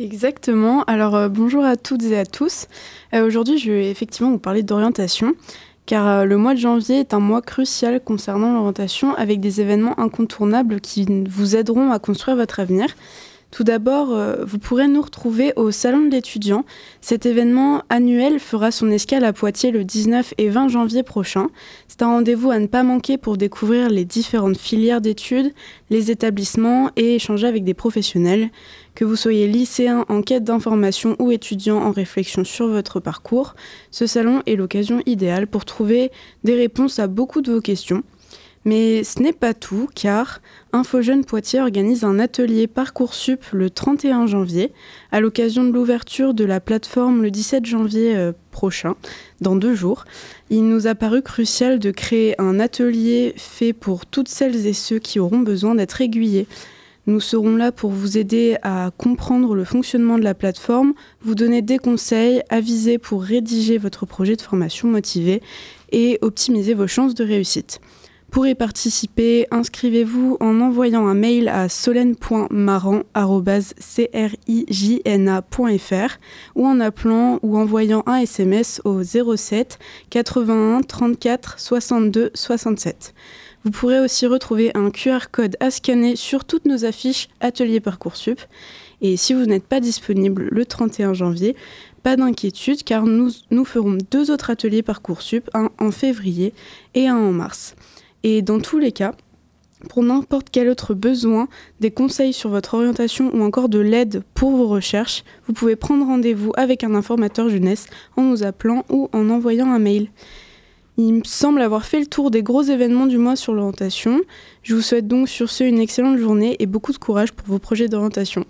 Exactement. Alors euh, bonjour à toutes et à tous. Euh, aujourd'hui, je vais effectivement vous parler d'orientation, car euh, le mois de janvier est un mois crucial concernant l'orientation avec des événements incontournables qui vous aideront à construire votre avenir. Tout d'abord, euh, vous pourrez nous retrouver au Salon de l'étudiant. Cet événement annuel fera son escale à Poitiers le 19 et 20 janvier prochain. C'est un rendez-vous à ne pas manquer pour découvrir les différentes filières d'études, les établissements et échanger avec des professionnels. Que vous soyez lycéen en quête d'information ou étudiant en réflexion sur votre parcours, ce salon est l'occasion idéale pour trouver des réponses à beaucoup de vos questions. Mais ce n'est pas tout, car InfoJeune Poitiers organise un atelier Parcoursup le 31 janvier, à l'occasion de l'ouverture de la plateforme le 17 janvier euh, prochain, dans deux jours. Il nous a paru crucial de créer un atelier fait pour toutes celles et ceux qui auront besoin d'être aiguillés. Nous serons là pour vous aider à comprendre le fonctionnement de la plateforme, vous donner des conseils, aviser pour rédiger votre projet de formation motivé et optimiser vos chances de réussite. Pour y participer, inscrivez-vous en envoyant un mail à solène.marant.crijna.fr ou en appelant ou envoyant un SMS au 07 81 34 62 67. Vous pourrez aussi retrouver un QR code à scanner sur toutes nos affiches Atelier Parcoursup. Et si vous n'êtes pas disponible le 31 janvier, pas d'inquiétude car nous, nous ferons deux autres ateliers Parcoursup, un en février et un en mars. Et dans tous les cas, pour n'importe quel autre besoin, des conseils sur votre orientation ou encore de l'aide pour vos recherches, vous pouvez prendre rendez-vous avec un informateur jeunesse en nous appelant ou en envoyant un mail. Il me semble avoir fait le tour des gros événements du mois sur l'orientation. Je vous souhaite donc sur ce une excellente journée et beaucoup de courage pour vos projets d'orientation.